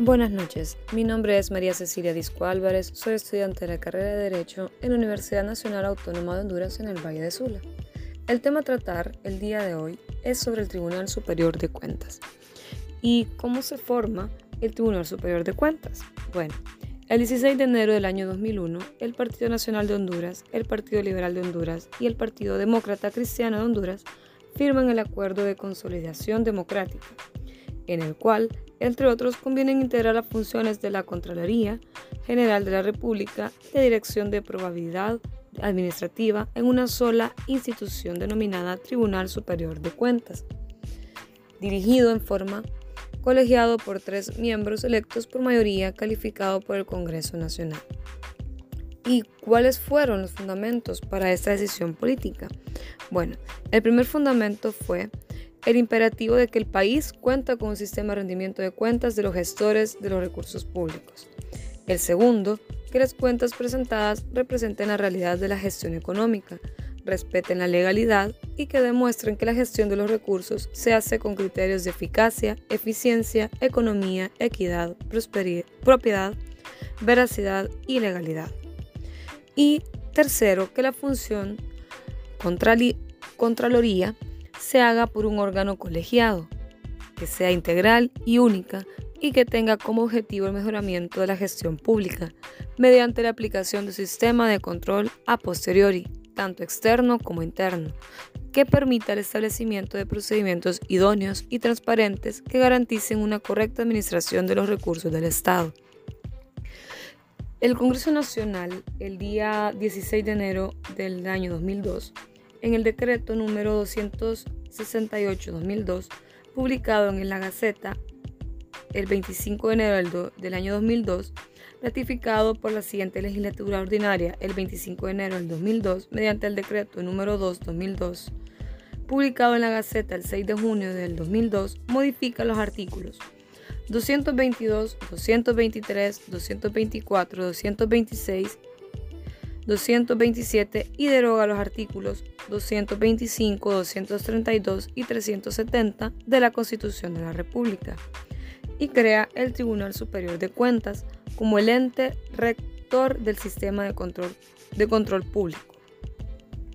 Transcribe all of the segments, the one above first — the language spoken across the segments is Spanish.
Buenas noches, mi nombre es María Cecilia Disco Álvarez, soy estudiante de la carrera de Derecho en la Universidad Nacional Autónoma de Honduras en el Valle de Sula. El tema a tratar el día de hoy es sobre el Tribunal Superior de Cuentas. ¿Y cómo se forma el Tribunal Superior de Cuentas? Bueno, el 16 de enero del año 2001, el Partido Nacional de Honduras, el Partido Liberal de Honduras y el Partido Demócrata Cristiano de Honduras firman el Acuerdo de Consolidación Democrática, en el cual entre otros, convienen integrar las funciones de la Contraloría General de la República y de Dirección de Probabilidad Administrativa en una sola institución denominada Tribunal Superior de Cuentas, dirigido en forma colegiado por tres miembros electos por mayoría calificado por el Congreso Nacional. ¿Y cuáles fueron los fundamentos para esta decisión política? Bueno, el primer fundamento fue el imperativo de que el país cuenta con un sistema de rendimiento de cuentas de los gestores de los recursos públicos. El segundo, que las cuentas presentadas representen la realidad de la gestión económica, respeten la legalidad y que demuestren que la gestión de los recursos se hace con criterios de eficacia, eficiencia, economía, equidad, propiedad, veracidad y legalidad. Y tercero, que la función Contraloría se haga por un órgano colegiado, que sea integral y única y que tenga como objetivo el mejoramiento de la gestión pública mediante la aplicación de un sistema de control a posteriori, tanto externo como interno, que permita el establecimiento de procedimientos idóneos y transparentes que garanticen una correcta administración de los recursos del Estado. El Congreso Nacional, el día 16 de enero del año 2002, en el decreto número 268-2002, publicado en la Gaceta el 25 de enero del, año 2002, ratificado por la siguiente legislatura ordinaria el 25 de enero del 2002 mediante el decreto número 2-2002, publicado en la Gaceta el 6 de junio del 2002, modifica los artículos 222, 223, 224, 226 227 y deroga los artículos 225, 232 y 370 de la Constitución de la República y crea el Tribunal Superior de Cuentas como el ente rector del sistema de control, público.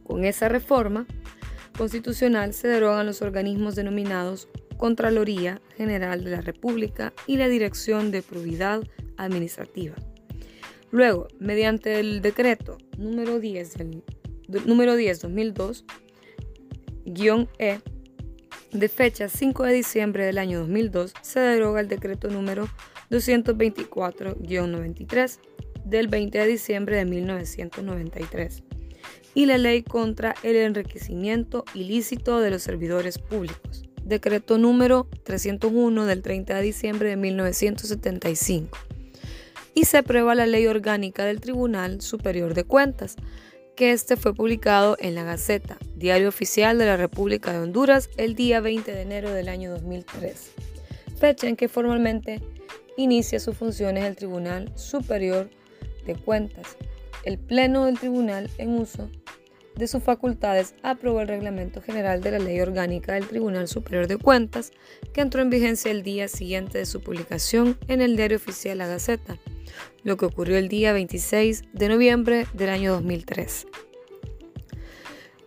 Con esa reforma constitucional se derogan los organismos denominados Contraloría General de la República y la Dirección de Probidad Administrativa. Luego, mediante el decreto número 10 del número 10 2002 E de fecha 5 de diciembre del año 2002 se deroga el decreto número 224-93 del 20 de diciembre de 1993 y la ley contra el enriquecimiento ilícito de los servidores públicos, decreto número 301 del 30 de diciembre de 1975 y se aprueba la ley orgánica del Tribunal Superior de Cuentas, que este fue publicado en la Gaceta, Diario Oficial de la República de Honduras, el día 20 de enero del año 2003, fecha en que formalmente inicia sus funciones el Tribunal Superior de Cuentas. El Pleno del Tribunal, en uso de sus facultades, aprobó el Reglamento General de la Ley Orgánica del Tribunal Superior de Cuentas, que entró en vigencia el día siguiente de su publicación en el Diario Oficial La Gaceta lo que ocurrió el día 26 de noviembre del año 2003.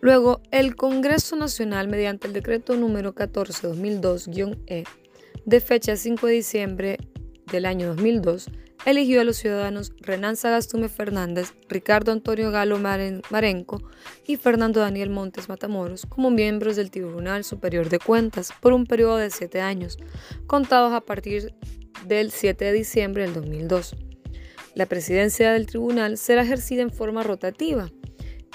Luego, el Congreso Nacional, mediante el decreto número 14-2002-E, de fecha 5 de diciembre del año 2002, eligió a los ciudadanos Renan Sagastume Fernández, Ricardo Antonio Galo Marenco y Fernando Daniel Montes Matamoros como miembros del Tribunal Superior de Cuentas por un periodo de siete años, contados a partir del 7 de diciembre del 2002. La presidencia del tribunal será ejercida en forma rotativa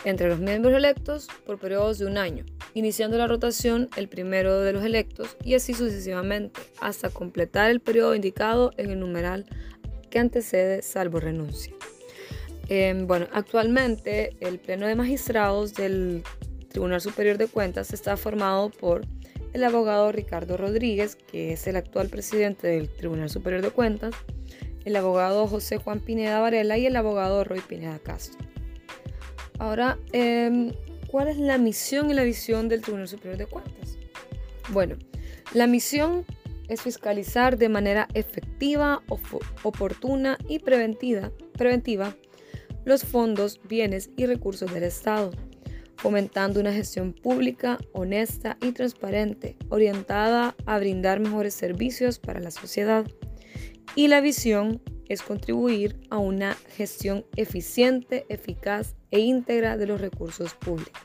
entre los miembros electos por periodos de un año, iniciando la rotación el primero de los electos y así sucesivamente, hasta completar el periodo indicado en el numeral que antecede salvo renuncia. Em, bueno, actualmente el Pleno de Magistrados del Tribunal Superior de Cuentas está formado por el abogado Ricardo Rodríguez, que es el actual presidente del Tribunal Superior de Cuentas, el abogado José Juan Pineda Varela y el abogado Roy Pineda Castro. Ahora, em, ¿cuál es la misión y la visión del Tribunal Superior de Cuentas? Bueno, la misión es fiscalizar de manera efectiva, oportuna y preventiva, preventiva los fondos, bienes y recursos del Estado, fomentando una gestión pública, honesta y transparente, orientada a brindar mejores servicios para la sociedad. Y la visión es contribuir a una gestión eficiente, eficaz e íntegra de los recursos públicos.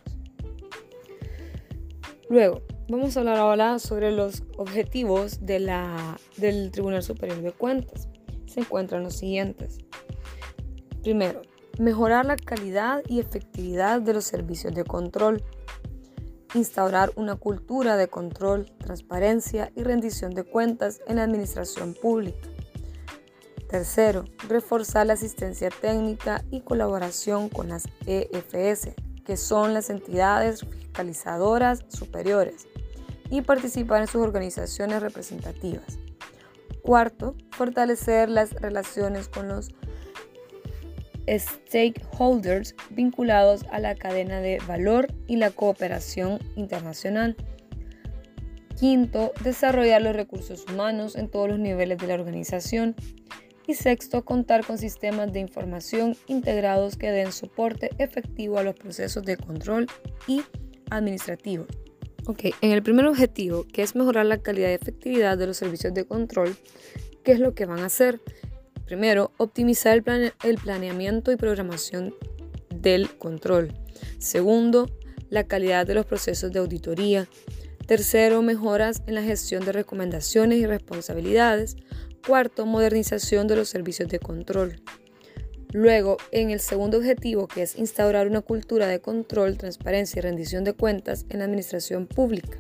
Luego, vamos a hablar ahora sobre los objetivos de la, del Tribunal Superior de Cuentas. Se encuentran los siguientes. Primero, mejorar la calidad y efectividad de los servicios de control. Instaurar una cultura de control, transparencia y rendición de cuentas en la administración pública Tercero, reforzar la asistencia técnica y colaboración con las EFS, que son las entidades fiscalizadoras superiores, y participar en sus organizaciones representativas. Cuarto, fortalecer las relaciones con los stakeholders vinculados a la cadena de valor y la cooperación internacional. Quinto, desarrollar los recursos humanos en todos los niveles de la organización. Y sexto, contar con sistemas de información integrados que den soporte efectivo a los procesos de control y administrativo. Ok, en el primer objetivo, que es mejorar la calidad y efectividad de los servicios de control, ¿qué es lo que van a hacer? Primero, optimizar el, el planeamiento y programación del control. Segundo, la calidad de los procesos de auditoría. Tercero, mejoras en la gestión de recomendaciones y responsabilidades. Cuarto, modernización de los servicios de control. Luego, en el segundo objetivo, que es instaurar una cultura de control, transparencia y rendición de cuentas en la administración pública.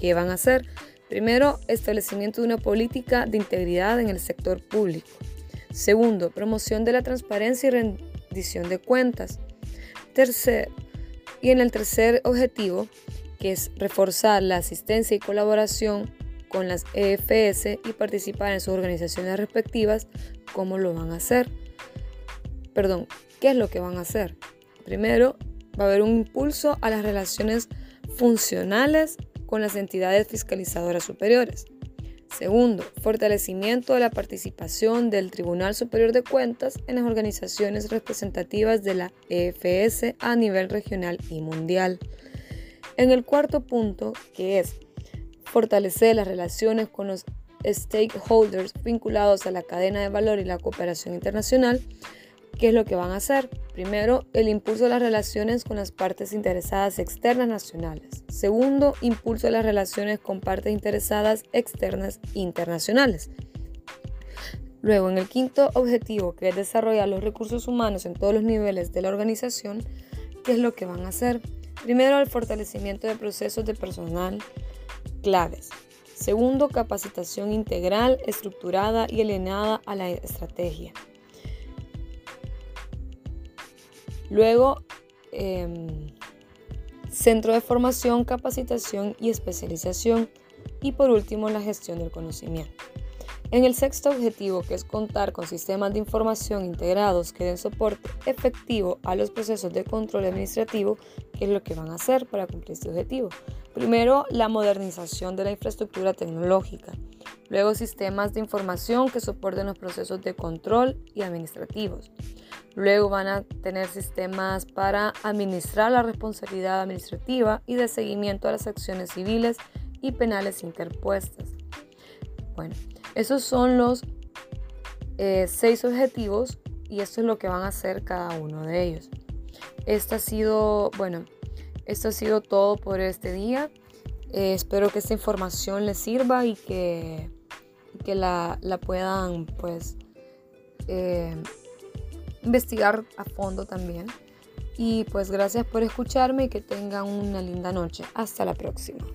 ¿Qué van a hacer? Primero, establecimiento de una política de integridad en el sector público. Segundo, promoción de la transparencia y rendición de cuentas. Tercer, y en el tercer objetivo, que es reforzar la asistencia y colaboración con las EFS y participar en sus organizaciones respectivas, ¿cómo lo van a hacer? Perdón, ¿qué es lo que van a hacer? Primero, va a haber un impulso a las relaciones funcionales con las entidades fiscalizadoras superiores. Segundo, fortalecimiento de la participación del Tribunal Superior de Cuentas en las organizaciones representativas de la EFS a nivel regional y mundial. En el cuarto punto, que es fortalecer las relaciones con los stakeholders vinculados a la cadena de valor y la cooperación internacional, ¿qué es lo que van a hacer? Primero, el impulso de las relaciones con las partes interesadas externas nacionales. Segundo, impulso de las relaciones con partes interesadas externas internacionales. Luego, en el quinto objetivo, que es desarrollar los recursos humanos en todos los niveles de la organización, ¿qué es lo que van a hacer? Primero, el fortalecimiento de procesos de personal claves. Segundo, capacitación integral, estructurada y alineada a la estrategia. Luego, em, centro de formación, capacitación y especialización. Y por último, la gestión del conocimiento. En el sexto objetivo, que es contar con sistemas de información integrados que den soporte efectivo a los procesos de control administrativo, ¿qué es lo que van a hacer para cumplir este objetivo? Primero, la modernización de la infraestructura tecnológica. Luego, sistemas de información que soporten los procesos de control y administrativos. Luego van a tener sistemas para administrar la responsabilidad administrativa y de seguimiento a las acciones civiles y penales interpuestas. Bueno, esos son los eh, seis objetivos y esto es lo que van a hacer cada uno de ellos. Esto ha sido, bueno, esto ha sido todo por este día. Eh, espero que esta información les sirva y que, que la, puedan pues eh, investigar a fondo también. Y pues gracias por escucharme y que tengan una linda noche. Hasta la próxima.